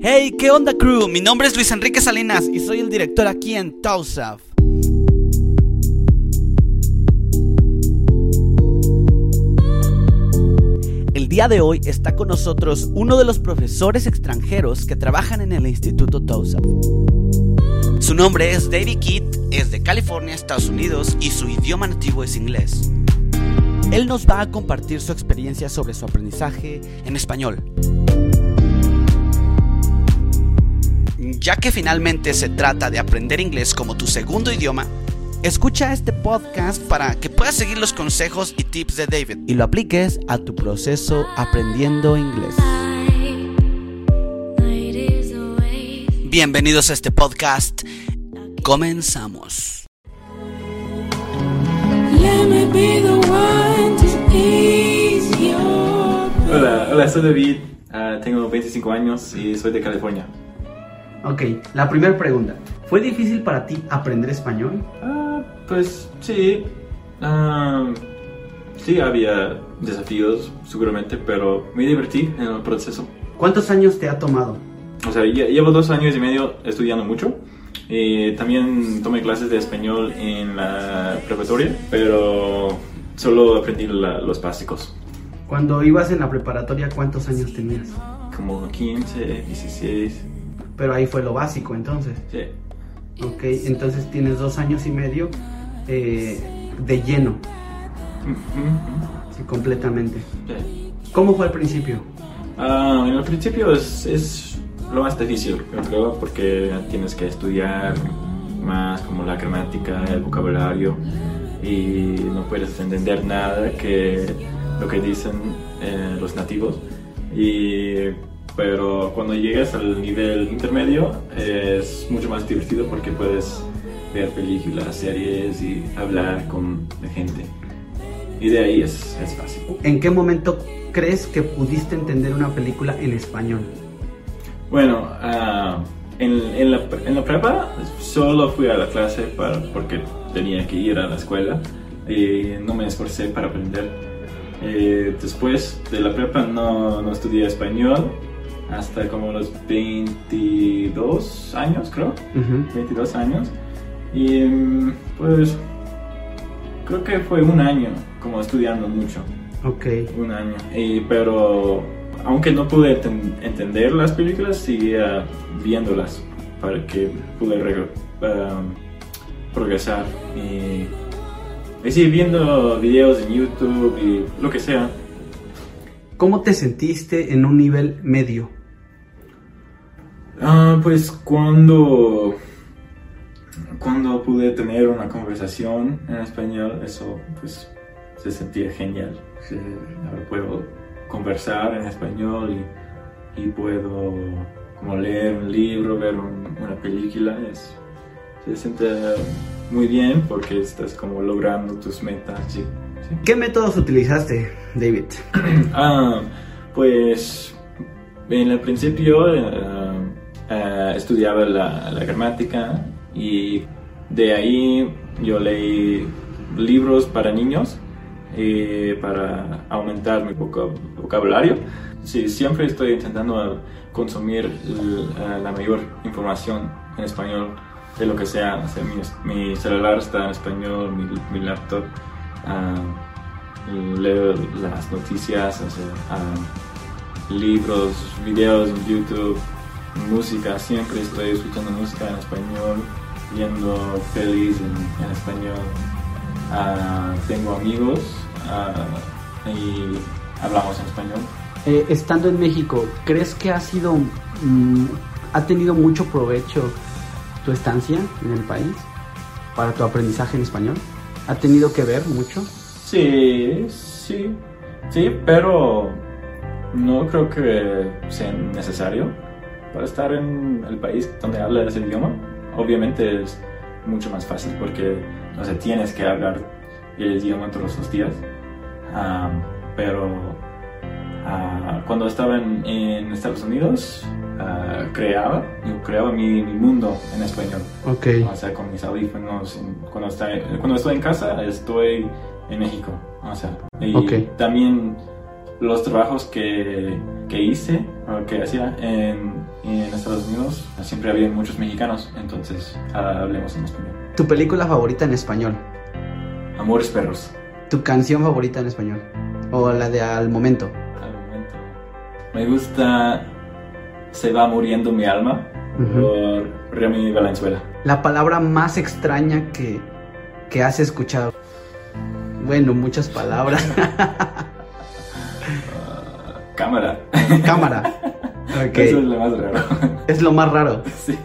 Hey, ¿qué onda crew? Mi nombre es Luis Enrique Salinas y soy el director aquí en TOSAF. El día de hoy está con nosotros uno de los profesores extranjeros que trabajan en el Instituto TOSAF. Su nombre es David Kidd, es de California, Estados Unidos y su idioma nativo es inglés. Él nos va a compartir su experiencia sobre su aprendizaje en español. Ya que finalmente se trata de aprender inglés como tu segundo idioma, escucha este podcast para que puedas seguir los consejos y tips de David y lo apliques a tu proceso aprendiendo inglés. Bienvenidos a este podcast. Comenzamos. Hola, hola, soy David, ah, tengo 25 años y soy de California. Ok, la primera pregunta. ¿Fue difícil para ti aprender español? Ah, pues sí, sí había desafíos seguramente, pero me divertí en el proceso. ¿Cuántos años te ha tomado? O sea, lle- llevo dos años y medio estudiando mucho. Y también tomé clases de español en la preparatoria, pero solo aprendí la- los básicos, Cuando ibas en la preparatoria, ¿cuántos años tenías? como 15, 16. Pero ahí fue lo básico, entonces. Sí. Ok, entonces tienes dos años y medio eh, de lleno, sí, completamente. sí. ¿Cómo fue al principio? Ah, en el principio es, es lo más difícil, yo creo, porque tienes que estudiar más como la gramática, el vocabulario y no puedes entender nada que lo que dicen eh, los nativos. Y, pero cuando llegas al nivel intermedio es mucho más divertido porque puedes ver películas, series y hablar con la gente. Y de ahí es, es fácil. ¿En qué momento crees que pudiste entender una película en español? Bueno, ah, en, en la, en la prepa solo fui a la clase para, porque tenía que ir a la escuela y no me esforcé para aprender. Eh, después de la prepa no, no estudié español hasta como los 22 años, creo. 22 años. Y mm, pues creo que fue un año como estudiando mucho Ok. un año. Y, pero aunque no pude enten- entender las películas, seguía viéndolas para que pude um, progresar. Y, y sí, viendo videos en YouTube y lo que sea. ¿Cómo te sentiste en un nivel medio? Pues cuando, cuando pude tener una conversación en español, eso pues se sentía genial. Sí, ahora puedo conversar en español y, y puedo como leer un libro, ver un- una película. Es, se siente muy bien porque estás como logrando tus metas. Sí, sí. ¿Qué métodos utilizaste, David? Ah, pues en el principio eh, eh, estudiaba la, gramática y de ahí yo leí libros para niños eh, para aumentar mi vocab- vocabulario. Sí, siempre estoy intentando consumir la mayor información en español de lo que sea. Mi, celular está en español, mi, laptop. ah, leo las noticias, ah, libros, videos en YouTube, música, siempre estoy escuchando música en español, viendo pelis en, en español. Ah, tengo amigos ah, y hablamos en español. Eh, estando en México, ¿crees que ha sido, mm, ha tenido mucho provecho tu estancia en el país para tu aprendizaje en español? ¿Ha tenido que ver mucho? Sí, sí, sí, pero no creo que sea necesario para estar en el país donde habla ese idioma. Obviamente es mucho más fácil porque, no sé, tienes que hablar el idioma todos los días. Ah, pero ah, cuando estaba en, en Estados Unidos, ah, creaba, yo creaba mi, mi mundo en español. Ok. O sea, con mis audífonos. Cuando, está, cuando estoy en casa, estoy en México. O sea, y también los trabajos que, que hice o que hacía en, en Estados Unidos, siempre había muchos mexicanos, entonces hablemos en español. ¿Tu película favorita en español? Amores Perros. ¿Tu canción favorita en español? ¿O la de Al Momento? Al momento. Me gusta Se va muriendo mi alma por Remy Valenzuela. La palabra más extraña que, que has escuchado. Bueno, muchas palabras. Ah, cámara. Cámara. Okay. Eso es lo más raro. Es lo más raro. Sí.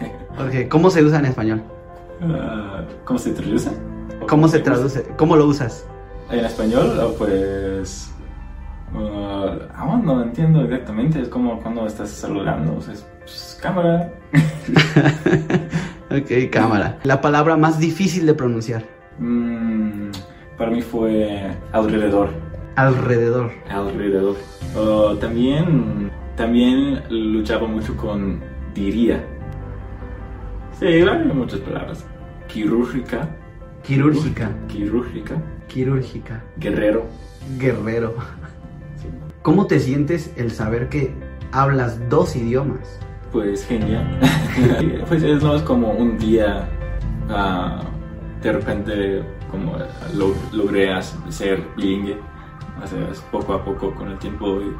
Okay. ¿Cómo se usa en español? Ah, ¿Cómo se traduce? ¿Cómo se traduce? ¿Cómo lo usas? En español, oh, pues. Uh, aún no entiendo exactamente. Es como cuando estás saludando. O sea, es, pues, cámara. ok, cámara. La palabra más difícil de pronunciar. Mm, para mí fue alrededor. Alrededor. Alrededor. Uh, también, también luchaba mucho con diría. Sí, hay muchas palabras. Quirúrgica. Quirúrgica. Quirúrgica. Quirúrgica. Guerrero. Guerrero. ¿Cómo te sientes el saber que hablas dos idiomas? Pues genial. pues es, no es como un día uh, de repente como lo, logré ser bilingüe. O sea, es poco a poco con el tiempo y,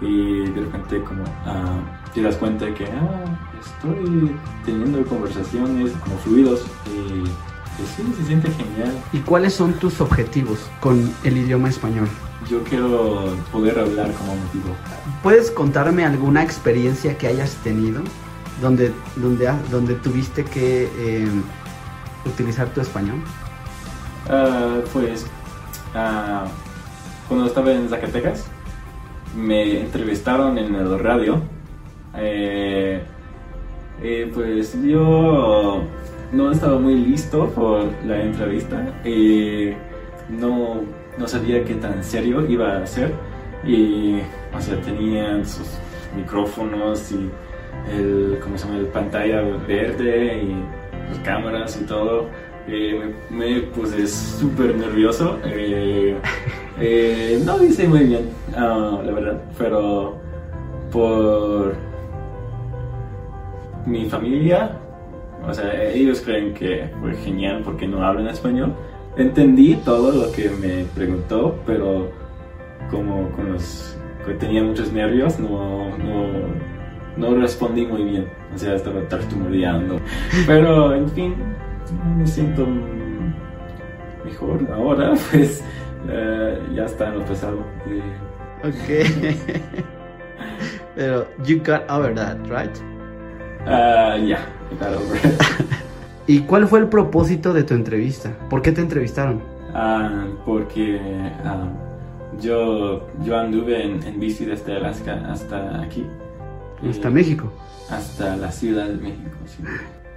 y de repente como uh, te das cuenta de que ah, estoy teniendo conversaciones como fluidos y pues sí, se siente genial. ¿Y cuáles son tus objetivos con el idioma español? Yo quiero poder hablar como motivo. ¿Puedes contarme alguna experiencia que hayas tenido donde, donde, donde tuviste que eh, utilizar tu español? Uh, pues uh, cuando estaba en Zacatecas me entrevistaron en el radio. Eh, eh, pues yo no estaba muy listo por la entrevista y no, no sabía qué tan serio iba a ser y o sea tenían sus micrófonos y el cómo se llama el pantalla verde y las cámaras y todo y me, puse súper nervioso eh, eh, no hice muy bien uh, la verdad pero por mi familia o sea, ellos creen que fue genial porque no hablan español. Entendí todo lo que me preguntó, pero como tenía muchos nervios, no, no, no respondí muy bien. O sea, estaba tartamudeando. Pero, en fin, me siento mejor ahora, pues uh, ya está en lo pasado. Ok. pero, you got over that, right? Uh, ya, yeah. ¿Y cuál fue el propósito de tu entrevista? ¿Por qué te entrevistaron? Ah, porque ah, yo, yo anduve en, bici desde Alaska hasta aquí. ¿Hasta México? Hasta la Ciudad de México, sí.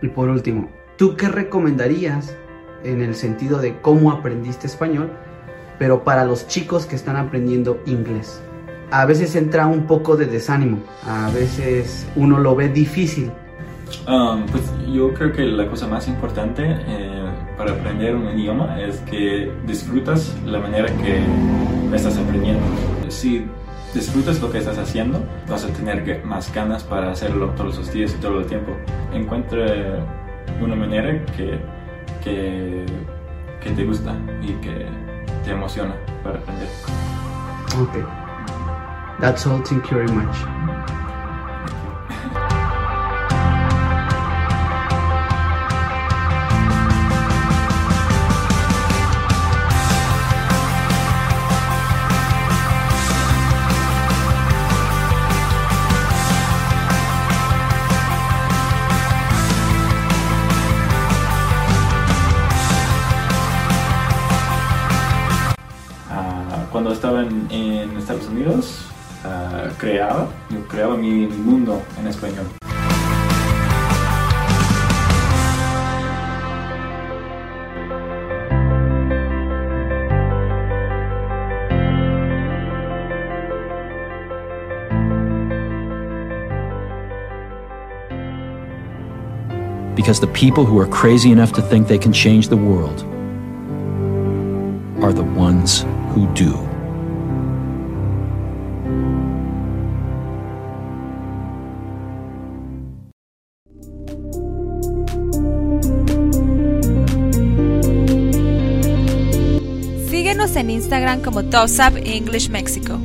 Y por último, ¿tú qué recomendarías en el sentido de cómo aprendiste español, pero para los chicos que están aprendiendo inglés? A veces entra un poco de desánimo, a veces uno lo ve difícil Um, pues yo creo que la cosa más importante eh, para aprender un idioma es que disfrutas la manera que estás aprendiendo. Si disfrutas lo que estás haciendo, vas a tener más ganas para hacerlo todos los días y todo el tiempo. Encuentra una manera que, que, que te gusta y que te emociona para aprender. Ok. That's all. Thank you very much. Cuando estaba en, en Estados Unidos, uh, creaba, yo creaba mi, mi mundo en español. Because the people who are crazy enough to think they can change the world are the ones who do. En Instagram como TOSAP English Mexico.